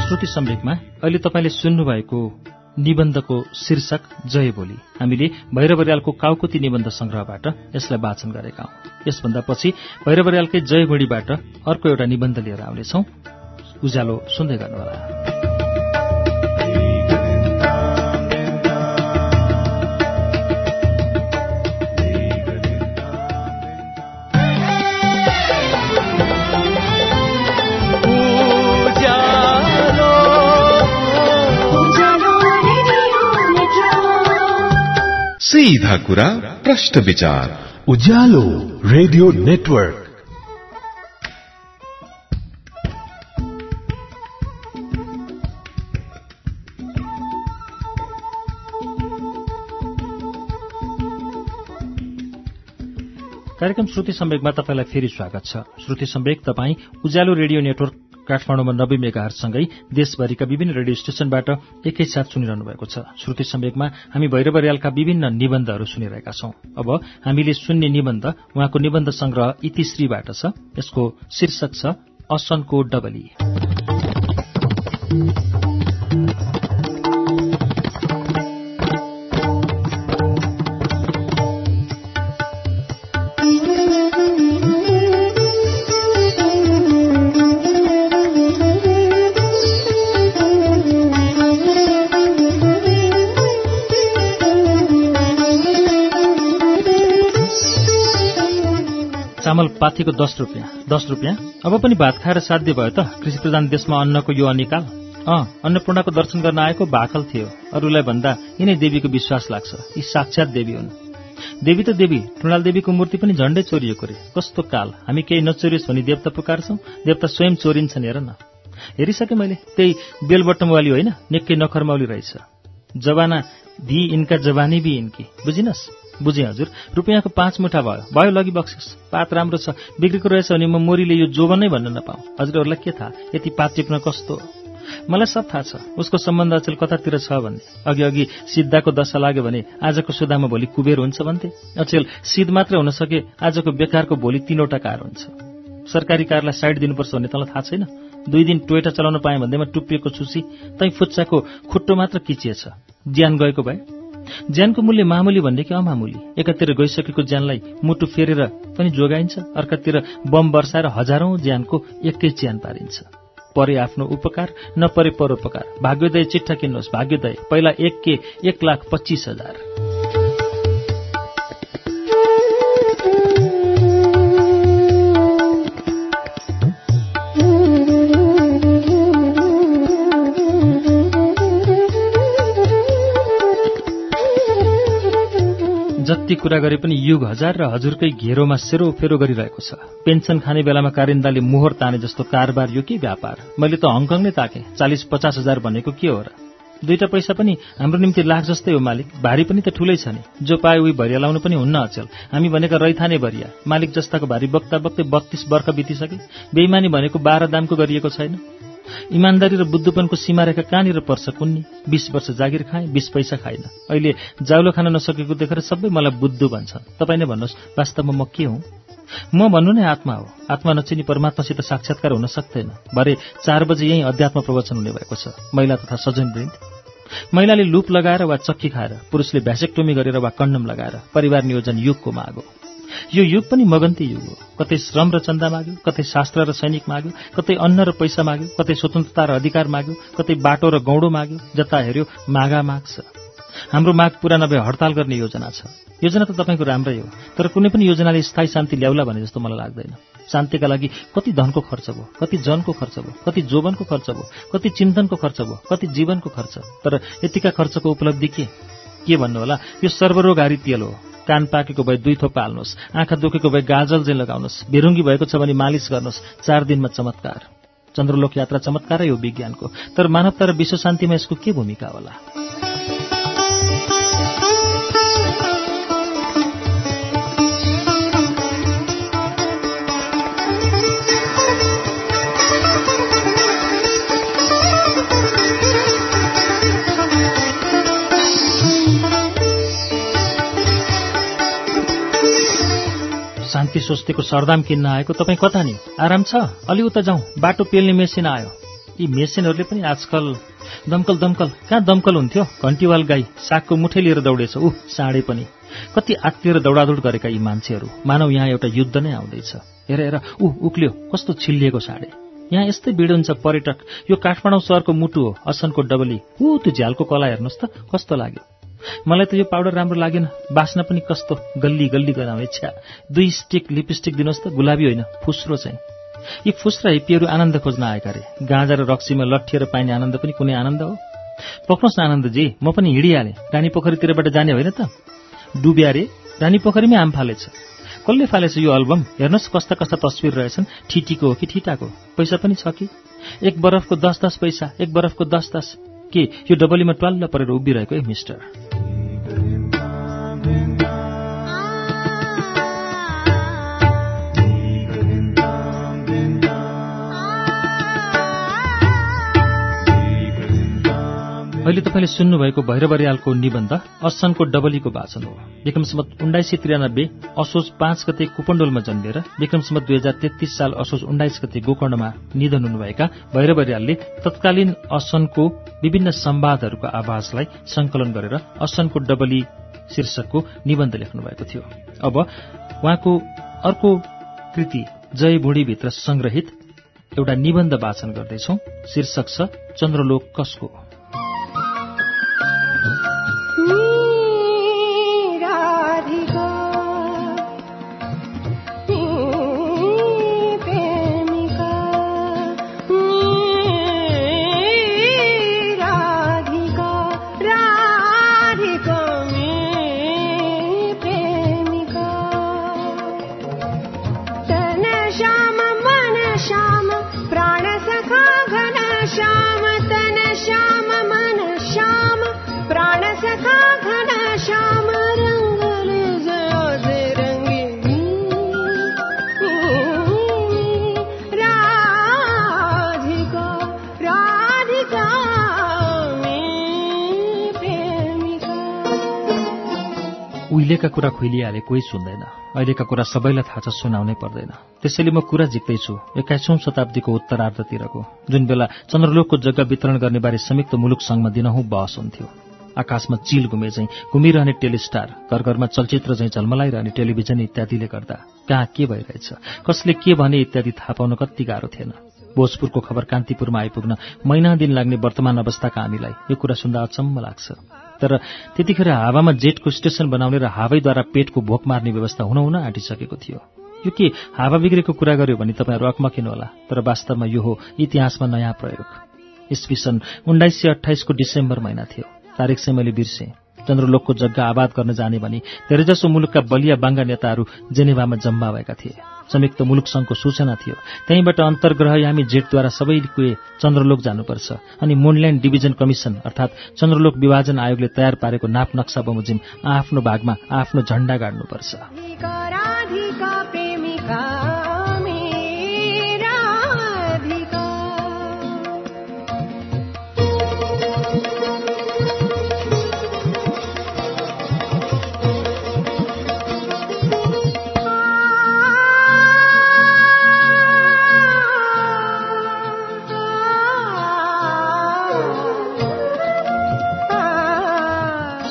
Speaker 1: श्रुति सम्वेकमा अहिले तपाईँले सुन्नुभएको निबन्धको शीर्षक जय बोली। हामीले भैरवरियालको काउकुती निबन्ध संग्रहबाट यसलाई वाचन गरेका हौं। यसभन्दा पछि भैरवरियालकै जय बोडीबाट अर्को एउटा निबन्ध लिएर आउनेछौ। उज्यालो सुन्दै गर्नुहोला।
Speaker 2: सीधा कुरा प्रश्न विचार।
Speaker 3: Ujyaalo radio network.
Speaker 1: कार्यक्रम श्रुति सम्वेकमा तपाईँलाई फेरि स्वागत छ। श्रुति सम्वेक तपाईँ उज्यालो रेडियो नेटवर्क काठमाडौँमा नब्बे मेगाहरूसँगै देशभरिका विभिन्न रेडियो स्टेशनबाट एकैसाथ सुनिरहनु भएको छ। श्रुति सम्वेकमा हामी भैरवरियालका विभिन्न निबन्धहरू सुनिरहेका छौं। अब हामीले सुन्ने निबन्ध उहाँको निबन्ध संग्रह इतिश्रीबाट छ। यसको शीर्षक छ असनको डबली। चामल पाथीको दस रुपियाँ। दस रुपियाँ? अब पनि भात खाएर साध्य भयो त। कृषि प्रधान देशमा अन्नको यो अनिकाल। अँ अन्नपूर्णाको दर्शन गर्न आएको भाकल थियो। अरूलाई भन्दा यिनै देवीको विश्वास लाग्छ। यी साक्षात देवी हुन्। देवी त देवी टुणाल देवीको मूर्ति पनि झण्डै चोरिएको रे कस्तो काल। हामी केही नचोरियोस् भनी देवता पुकार्छौं। देवता स्वयं चोरिन्छन् हेर न। हेरिसके मैले। त्यही बेलबटमवाली होइन। निकै नखरमाउली रहेछ। जवाना भी इन्का जवानी भी इन्की बुझिनस्? बुझेँ हजुर रुपियाँको पाँच मुठा भयो। भयो लगी बक्सिस। पात राम्रो छ। बिग्रेको रहेछ भने म मोरीले यो जोबन नै भन्न नपाऊ। हजुरहरूलाई के थाहा? यति पात टिप्न कस्तो? मलाई सब थाहा छ। उसको सम्बन्ध अचेल कतातिर छ भन्ने। अघि अघि सिद्धाको दशा लाग्यो भने आजको सुधामा भोलि कुबेर हुन्छ भन्थे। अचेल सिद्ध मात्र हुन सके आजको बेकारको भोलि तीनवटा कार हुन्छ। सरकारी कारलाई साइड दिनुपर्छ भन्ने तँलाई थाहा छैन? दुई दिन टोयटा चलाउन पाएँ भन्दैमा टुप्पिएको छुसी तै फुच्चाको खुट्टो मात्र किचिएछ। ज्यान गएको भए। ज्यानको मूल्य मामुली भन्ने कि अमामुली। एकातिर गइसकेको ज्यानलाई मुटु फेरेर पनि जोगाइन्छ अर्कातिर बम वर्षाएर हजारौं ज्यानको एकै ज्यान पारिन्छ। परे आफ्नो उपकार नपरे परोपकार। भाग्योदय चिट्ठा किन्नुहोस्। भाग्योदय पहिला एक के एक लाख पच्चिस हजार। कुरा गरे पनि युग हजार र हजुरकै घेरोमा सेरोफेरो गरिरहेको छ। पेन्सन खाने बेलामा कारिन्दाले मोहर ताने जस्तो कारोबार यो के व्यापार? मैले त हङकङ नै ताकेँ। चालिस पचास हजार भनेको के हो र? दुईटा पैसा पनि हाम्रो निम्ति लाख जस्तै हो मालिक। भारी पनि त ठुलै छ नि। जो पाए उही भरिया लाउनु पनि हुन्न अचेल। हामी भनेका रैथाने भरिया। मालिक जस्ताको भारी बक्ता बक्तै बत्तीस वर्ष बितिसके। बेइमानी भनेको बाह्र दामको गरिएको छैन। इमान्दारी र बुद्धपनको सीमा रेखा कहाँनिर पर्छ कुन्नी? बीस वर्ष जागिर खाएँ बीस पैसा खाइन। अहिले जाउलो खान नसकेको देखेर सबै मलाई बुद्धु भन्छन् तपाईँ नै भन्नुहोस् वास्तवमा म के हुँ? म भन्नु नै आत्मा हो। आत्मा नचिनी परमात्मासित साक्षात्कार हुन सक्दैन। भरे चार बजे यहीँ अध्यात्म प्रवचन हुने भएको छ। महिला तथा सजन वृन्द महिलाले लुप लगाएर वा चक्की खाएर पुरुषले भ्यासेक्टोमी गरेर वा कण्डम लगाएर परिवार नियोजन युगको माग हो। यो युग पनि मगन्ती युग हो। कतै श्रम र चन्दा माग्यो कतै शास्त्र र सैनिक माग्यो कतै अन्न र पैसा माग्यो कतै स्वतन्त्रता र अधिकार माग्यो कतै बाटो र गौडो माग्यो जता हेऱ्यो मागा माग्छ हाम्रो माग पूरा नभए हडताल गर्ने योजना छ। योजना त तपाईँको राम्रै हो तर कुनै पनि योजनाले स्थायी शान्ति ल्याउला भने जस्तो मलाई लाग्दैन। शान्तिका लागि कति धनको खर्च भयो कति जनको खर्च भयो कति जोवनको खर्च भयो कति चिन्तनको खर्च भयो कति जीवनको खर्च। तर यतिका खर्चको उपलब्धि के? के भन्नु होला? यो सर्वरोगहारी तेल हो। कान पाकेको भए दुई थोप हाल्नुहोस् आँखा दुखेको भए गाजल चाहिँ लगाउनुहोस् बेरुङ्गी भएको छ भने मालिस गर्नुहोस् चार दिनमा चमत्कार। चन्द्रलोक यात्रा चमत्कारै हो विज्ञानको तर मानवता र विश्व शान्तिमा यसको के भूमिका होला? शान्ति सोच्तेको सरदाम किन्न आएको तपाईँ कता नि? आराम छ? अलि उता जाउँ। बाटो पेल्ने मेसिन आयो। यी मेसिनहरूले पनि आजकल दमकल दमकल। कहाँ दमकल हुन्थ्यो? घन्टीवाल गाई सागको मुठै लिएर दौडेछ। ऊ साँडे पनि। कति आत्तिएर दौडादौड गरेका यी मान्छेहरू। मानव यहाँ एउटा युद्ध नै आउँदैछ। हेर हेर। ऊ उक्ल्यो। कस्तो छिल्लिएको साँडे यहाँ यस्तै भिड हुन्छ पर्यटक। यो काठमाडौँ सहरको मुटु हो असनको डबली। ऊ त्यो झ्यालको कला हेर्नुहोस् त। कस्तो लाग्यो। मलाई त यो पाउडर राम्रो लागेन। बास्न पनि कस्तो गल्ली गल्ली गराउने इच्छा दुई स्टिक लिपस्टिक दिनुहोस् त गुलाबी होइन फुस्रो चाहिँ। यी फुस्रा हिप्पीहरू आनन्द खोज्न आएका रे। गाँजा र रक्सीमा लट्ठिएर पाइने आनन्द पनि कुनै आनन्द हो। पक्नुहोस् न आनन्दजी म पनि हिँडिहालेँ। रानी पोखरीतिरबाट जाने होइन त। डुब्या रे रानी पोखरीमै आम फालेछ। कसले फालेछ यो अल्बम हेर्नुहोस् कस्ता कस्ता तस्विर रहेछन्। ठिटीको हो कि ठिटाको? पैसा पनि छ कि? एक बरफको दस दस पैसा एक बरफको दस दस। के यो डबलीमा ट्वाल्ल परेर उभिरहेको ए मिस्टर। अहिले तपाईँले सुन्नुभएको भैरवरियालको निबन्ध असनको डबलीको वाचन हो। विक्रमसम्मत उन्नाइस सय त्रियानब्बे असोज पाँच गते कुपण्डोलमा जन्मेर विक्रमसम्मत दुई हजार तेत्तीस साल असोज उन्नाइस गते गोकर्णमा निधन हुनुभएका भैरवरियालले तत्कालीन असनको विभिन्न सम्वादहरूको आवाजलाई संकलन गरेर असनको डबली शीर्षकको निबन्ध लेख्नु भएको थियो। अब उहाँको अर्को कृति जय बुढीभित्र संग्रहित एउटा निबन्ध वाचन गर्दैछौ। शीर्षक छ चन्द्रलोक कसको? उहिलेका कुरा खुइलिहाले कोही सुन्दैन। अहिलेका कुरा सबैलाई थाहा छ सुनाउनै पर्दैन। त्यसैले म कुरा जित्दैछु एक्काइसौँ शताब्दीको उत्तरार्धतिरको जुन बेला चन्द्रलोकको जग्गा वितरण गर्ने बारे संयुक्त मुलुक संघमा दिनहुँ बहस हुन्थ्यो। आकाशमा चिल घुमे चाहिँ घुमिरहने टेलिस्टार घर घरमा चलचित्र चाहिँ झलमलाइरहने टेलिभिजन इत्यादिले गर्दा कहाँ के भइरहेछ कसले के भने इत्यादि थाहा पाउन कति गाह्रो थिएन। भोजपुरको खबर कान्तिपुरमा आइपुग्न महिना दिन लाग्ने वर्तमान अवस्थाका हामीलाई यो कुरा सुन्दा अचम्म लाग्छ। तर त्यतिखेर हावामा जेटको स्टेशन बनाउने र हावैद्वारा पेटको भोक मार्ने व्यवस्था हुन हुन आँटिसकेको थियो। यो के हावा बिग्रेको कुरा गर्यो भने तपाईँहरू अकमकिनु होला तर वास्तवमा यो हो इतिहासमा नयाँ प्रयोग। इस्वी सन् उन्नाइस सय अठाइसको डिसेम्बर महिना थियो। तारिक चाहिँ मैले बिर्सेँ। चन्द्रलोकको जग्गा आबाद गर्न जाने भनी धेरैजसो मुलुकका बलिया बाङ्गा नेताहरू जेनेभामा जम्मा भएका थिए। संयुक्त मुलुक संघको सूचना थियो। त्यहीँबाट अन्तर्ग्रहयामी जेटद्वारा सबैले चन्द्रलोक जानुपर्छ अनि मुनल्यान्ड डिभिजन कमिसन अर्थात् चन्द्रलोक विभाजन आयोगले तयार पारेको नाप नक्सा बमोजिम आफ्नो भागमा आफ्नो झण्डा गाड्नुपर्छ।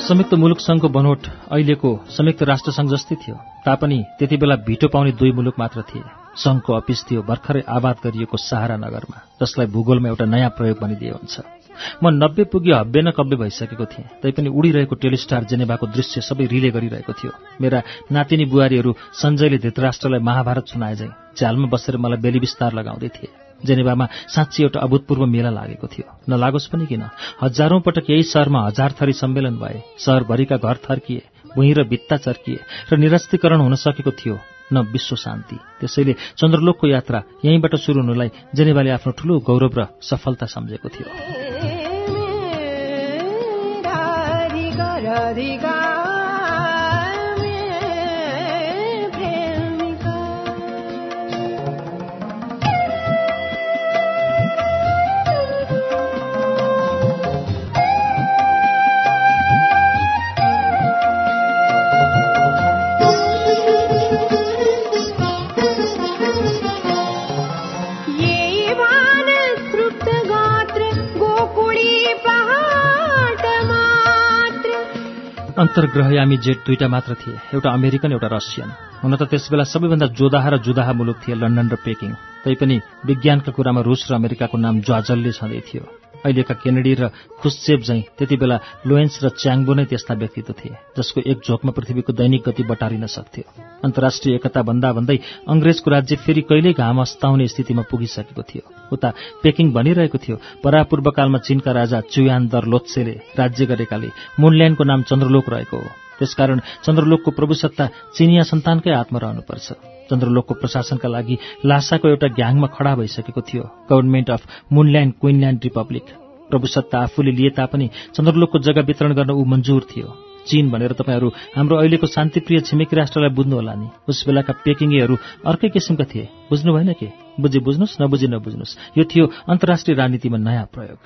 Speaker 1: संयुक्त मुलुक संघको बनोट अहिलेको संयुक्त राष्ट्रसङ्घ जस्तै थियो। तापनि त्यति बेला भिटो पाउने दुई मुलुक मात्र थिए। संघको अफिस थियो भर्खरै आबाद गरिएको सहारा नगरमा जसलाई भूगोलमा एउटा नयाँ प्रयोग भनिदिए हुन्छ। म नब्बे पुगी हब्बे न कब्बे भइसकेको थिएँ। तैपनि उडिरहेको टेलिस्टार जेनेभाको दृश्य सबै रिले गरिरहेको थियो। मेरा नातिनी बुहारीहरू सञ्जयले धृतराष्ट्रलाई महाभारत सुनाए झ्यालमा बसेर मलाई बेली विस्तार लगाउँदै थिए। जेनेभामा साँच्ची एउटा अभूतपूर्व मेला लागेको थियो। नलागोस् पनि किन? हजारौं पटक यही शहरमा हजार थरी सम्मेलन भए। शहरभरिका घर थर्किए भुइँ र भित्ता चर्किए र निरस्तीकरण हुन सकेको थियो न विश्व शान्ति। त्यसैले चन्द्रलोकको यात्रा यहीँबाट सुरु हुनुलाई जेनेभाले आफ्नो ठूलो गौरव र सफलता सम्झेको थियो। अन्तर्ग्रहयामी जेट दुईटा मात्र थिए एउटा अमेरिकन एउटा रसियन। हुन त त्यसबेला सबैभन्दा जोदाहा र जुदाहा मुलुक थिए लन्डन र पेकिङ। तैपनि विज्ञानका कुरामा रुस र अमेरिकाको नाम ज्वाजलले छँदै थियो। अहिलेका केनेडी र खुस्चेप झैं त्यति बेला लोएन्स र च्याङ्बो नै त्यस्ता व्यक्तित्व थिए जसको एक झोकमा पृथ्वीको दैनिक गति बटारिन सक्थ्यो। अन्तर्राष्ट्रिय एकता भन्दा भन्दै अंग्रेजको राज्य फेरि कहिल्यै घाम अस्ताउने स्थितिमा पुगिसकेको थियो। उता पेकिङ भनिरहेको थियो परापूर्वकालमा चीनका राजा चुयान दर लोत्सेले राज्य गरेकाले मुनल्यान्डको नाम चन्द्रलोक रहेको हो। त्यसकारण चन्द्रलोकको प्रभुसत्ता चिनिया सन्तानकै हातमा रहनुपर्छ। चन्द्रलोकको प्रशासनका लागि लासाको एउटा ग्याङमा खडा भइसकेको थियो गभर्नमेन्ट अफ मुनल्यान्ड क्विनल्यान्ड रिपब्लिक। प्रभुसत्ता आफूले लिए तापनि चन्द्रलोकको जग्गा वितरण गर्न ऊ मन्जुर थियो। चीन भनेर तपाईँहरू हाम्रो अहिलेको शान्तिप्रिय छिमेकी राष्ट्रलाई बुझ्नुहोला नि। उस बेलाका पेकिङेहरू अर्कै किसिमका थिए। बुझ्नु भएन के? बुझी बुझ्नुहोस् नबुझी नबुझ्नुहोस्। यो थियो अन्तर्राष्ट्रिय राजनीतिमा नयाँ प्रयोग।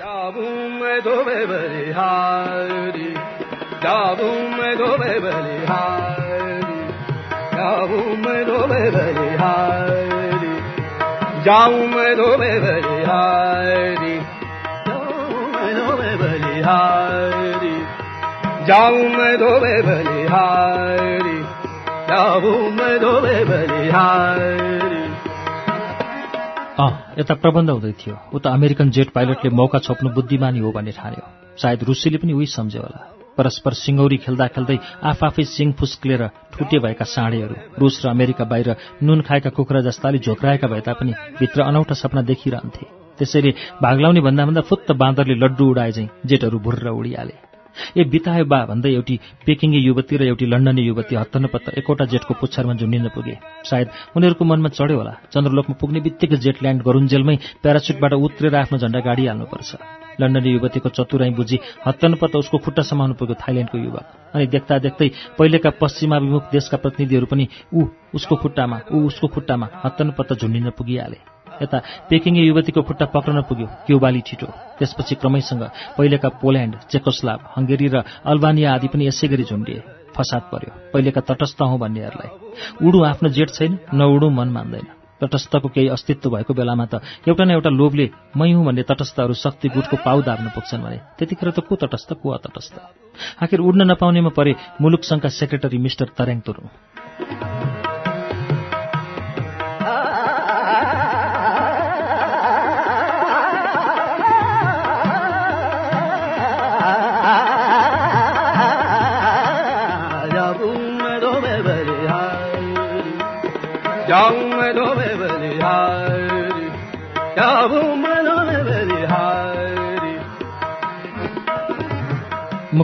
Speaker 1: यता प्रबन्ध हुँदै थियो। उता अमेरिकन जेट पाइलटले मौका छोप्नु बुद्धिमानी हो भन्ने ठान्यो। सायद रुसीले पनि उही सम्झ्यो होला। परस्पर सिङ्गौरी खेल्दा खेल्दै आफआफै सिङ फुस्क्लेर ठुटे भएका साँडेहरू रुस र अमेरिका बाहिर नुन खाएका कुखुरा जस्ताले झोक्राएका भए तापनि भित्र अनौठा सपना देखिरहन्थे। त्यसैले भाग्लाउने भन्दा भन्दा फुत्त बाँदरले लड्डु उडाए झैँ जेटहरू भुर्र उडिहाले। ए बितायो बा भन्दै एउटी पेकिङे युवती र एउटी लन्डने युवती हत्तनपत्त एकवटा जेटको पुच्छरमा झुन्डिन पुगे। सायद उनीहरूको मनमा चढ्यो होला। चन्द्रलोकमा पुग्ने बित्तिकै जेट ल्यान्ड गरुन्जेलमै प्यारासुटबाट उत्रेर आफ्नो झण्डा गाडी हाल्नुपर्छ लन्डने युवतीको चतुराई बुझी हत्तनपत्त उसको खुट्टा समाउनु पुग्यो थाइल्याण्डको युवक। अनि देख्दा देख्दै पहिलेका पश्चिमाभिमुख देशका प्रतिनिधिहरू पनि ऊ उसको खुट्टामा ऊ उसको खुट्टामा हत्तनपत्त झुन्डिन पुगिहाले। यता पेकिङे युवतीको खुट्टा पक्रन पुग्यो क्युबाली छिटो। त्यसपछि क्रमैसँग पहिलेका पोल्याण्ड चेकोस्लाभ हङ्गेरी र अल्बानिया आदि पनि यसै गरी झुन्डिए। फसाद पर्यो। पहिलेका तटस्थ हौँ भन्नेहरूलाई। उडु आफ्नो जेठ छैन नउडु मन मान्दैन। तटस्थको केही अस्तित्व भएको बेलामा त एउटा न एउटा लोभले मै हुँ भन्ने तटस्थहरू शक्ति गुटको पाउ दाब्न पुग्छन् भने त्यतिखेर त को तटस्थ को अतटस्थ? आखिर उड्न नपाउनेमा परे मुलुक सङ्घका सेक्रेटरी मिस्टर तर्याङ तुरुङ।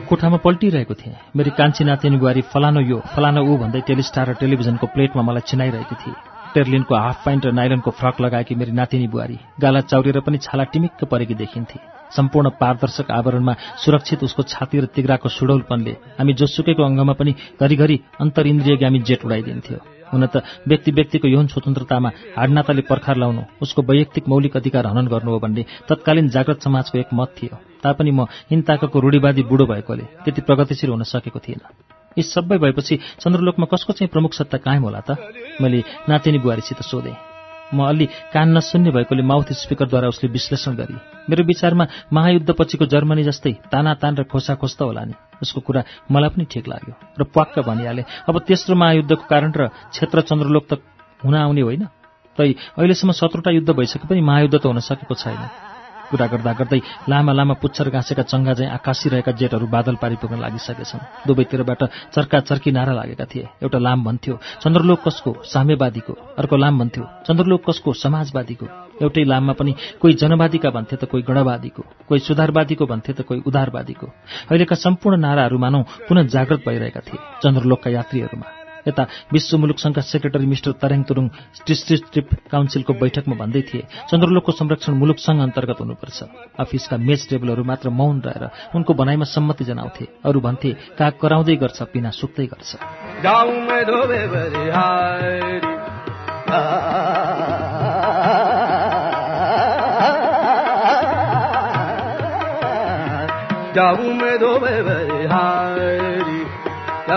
Speaker 1: कोठामा पल्टिरहेको थिएँ। मेरी कान्छी नातिनी बुहारी फलानो यो फलानो ऊ भन्दै टेलिस्टार र टेलिभिजनको प्लेटमा मलाई चिनाइरहेकी थिए। टेर्लिनको हाफ प्यान्ट र नाइलनको फ्रक लगाएकी मेरी नातिनी बुहारी गाला चाउरिएर पनि छाला टिमिक्क परेकी देखिन्थे। सम्पूर्ण पारदर्शक आवरणमा सुरक्षित उसको छाती र तिग्राको सुडौलपनले हामी जोसुकैको अङ्गमा पनि घरिघरि अन्तरिन्द्रियगामी जेट उडाइदिन्थ्यो। हुन त व्यक्ति व्यक्तिको यौन स्वतन्त्रतामा हाडनाताले पर्खार लाउनु उसको वैयक्तिक मौलिक अधिकार हनन गर्नु हो भन्ने तत्कालीन जागृत समाजको एक मत थियो। तापनि म हिन्ताको रूढिवादी बुढो भएकोले त्यति प्रगतिशील हुन सकेको थिएन। यी सबै भएपछि चन्द्रलोकमा कसको चाहिँ प्रमुख सत्ता कायम होला त? मैले नातिनी बुहारीसित सोधेँ। म अलि कान नसुन्ने भएकोले माउथ स्पिकरद्वारा उसले विश्लेषण गरी मेरो विचारमा महायुद्धपछिको जर्मनी जस्तै तानातान र खोसाखोस त होला नि। उसको कुरा मलाई पनि ठिक लाग्यो र प्वाक्क भनिहाले अब तेस्रो महायुद्धको कारण र क्षेत्र चन्द्रलोक त हुन आउने होइन। तै अहिलेसम्म सत्रवटा युद्ध भइसके पनि महायुद्ध त हुन सकेको छैन। कुरा गर्दा गर्दै लामा लामा पुच्छर घाँसेका चङ्गा चाहिँ आकाशिरहेका जेटहरू बादल पारी पुग्न लागिसकेछन्। दुवैतिरबाट चर्का चर्की नारा लागेका थिए। एउटा लाम भन्थ्यो चन्द्रलोक कसको? साम्यवादीको। अर्को लाम भन्थ्यो चन्द्रलोक कसको? समाजवादीको। एउटै लाममा पनि कोही जनवादीका भन्थे त कोही गणवादीको कोही सुधारवादीको भन्थे त कोही उदारवादीको अहिलेका सम्पूर्ण नाराहरू मानौ पुनः जागृत भइरहेका थिए चन्द्रलोकका यात्रीहरूमा। यता विश्व मुलुक संघका सेक्रेटरी मिस्टर तरेङ तुरुङ डिस्ट्रिक्ट काउन्सिलको बैठकमा भन्दै थिए चन्द्रलोकको संरक्षण मुलुक संघ अन्तर्गत हुनुपर्छ। अफिसका मेज टेबलहरू मात्र मौन रहेर उनको भनाइमा सम्मति जनाउँथे। अरू भन्थे काग कराउँदै गर्छ पिना सुक्दै गर्छ।
Speaker 4: जाऊं मैं
Speaker 1: हामी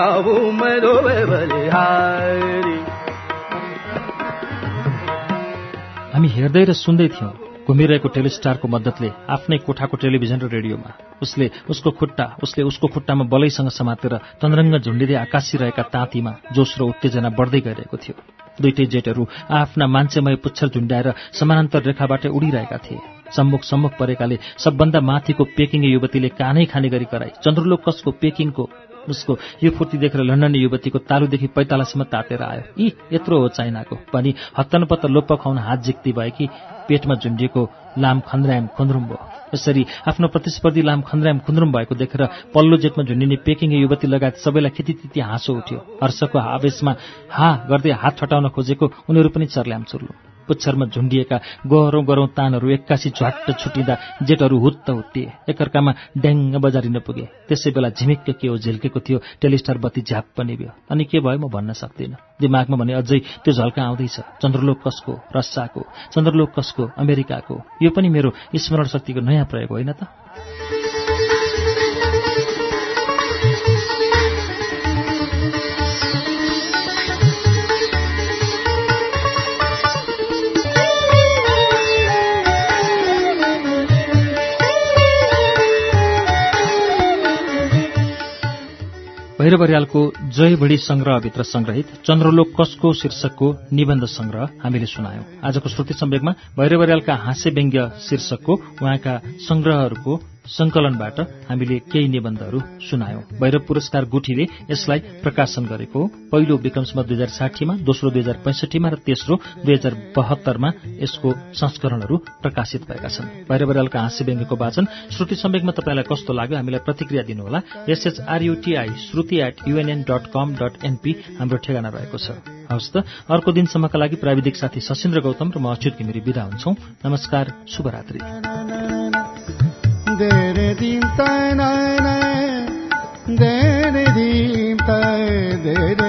Speaker 1: हेर्दै र सुन्दै थियौं घुमिरहेको टेलिस्टारको मद्दतले आफ्नै कोठाको टेलिभिजन र रेडियोमा। उसले उसको खुट्टा उसले उसको खुट्टामा बलैसँग समातेर तन्द्रङ्ग झुन्डिँदै आकाशिरहेका ताँतीमा जोस र उत्तेजना बढ्दै गइरहेको थियो। दुइटै जेटहरू आफ्ना मान्छेमय पुच्छर झुन्डाएर समानान्तर रेखाबाट उडिरहेका थिए। सम्मुख सम्मुख परेकाले सबभन्दा माथिको पेकिङ युवतीले कानै खाने गरी कराई। चन्द्रलोक कसको पेकिङको उसको यो फुर्ती देखेर लन्डन युवतीको तालुदेखि पैतालासम्म तातेर आयो। यी यत्रो हो चाइनाको। भनी हत्तनपत्त लोप्प खुवाउन हात जिक्ती भएकी पेटमा झुन्डिएको लाम खन्द्राम खुन्द्रुम भयो। यसरी आफ्नो प्रतिस्पर्धी लाम खन्द्राम खुन्द्रुम भएको देखेर पल्लो जेटमा झुन्डिने पेकिङ युवती लगायत सबैलाई खितितिति हाँसो उठ्यो। हर्षको आवेशमा हा गर्दै हात छटाउन खोजेको उनीहरू पनि चर्ल्याम चुर्लु। पुच्छरमा झुन्डिएका गरौँ गरौँ तानहरू एक्कासी झ्वाट्ट छुटिँदा जेटहरू हुत्त हुत्तिए। एकअर्कामा ड्याङ्ग बजारिन पुगे। त्यसै बेला झिमिक्क के हो झिल्केको थियो टेलिस्टार बत्ती झ्याप पनि भयो अनि के भयो म भन्न सक्दिनँ। दिमागमा भने अझै त्यो झल्का आउँदैछ। चन्द्रलोक कसको रसियाको चन्द्रलोक कसको अमेरिकाको? यो पनि मेरो स्मरण शक्तिको नयाँ प्रयोग होइन त? भैरवरियालको जयभडी संग्रहभित्र संग्रहित चन्द्रलोक कसको शीर्षकको निबन्ध संग्रह हामीले सुनायौं। आजको श्रुति सम्वेकमा भैरवरियालका हाँस्य व्यङ्ग्य शीर्षकको उहाँका संग्रहहरूको संकलनबाट हामीले केही निबन्धहरू सुनायौं। भैरव पुरस्कार गुठीले यसलाई प्रकाशन गरेको। पहिलो विक्रमसम्म दुई हजार साठीमा दोस्रो दुई हजार पैंसठीमा र तेस्रो दुई हजार बहत्तरमा यसको संस्करणहरू प्रकाशित भएका छन्। भैरवरालका हाँस्य व्यङ्ग्यको वाचन श्रुति सम्वेकमा तपाईँलाई कस्तो लाग्यो हामीलाई प्रतिक्रिया दिनुहोला। S H R U T I Shruti at युएनएन dot com dot NP हाम्रो ठेगाना रहेको छ। हवस् त अर्को दिनसम्मका लागि प्राविधिक साथी सशिन्द्र गौतम र म अच्युत घिमिरी विदा हुन्छौ। नमस्कार शुभरात्रि। ीन्
Speaker 5: देण दे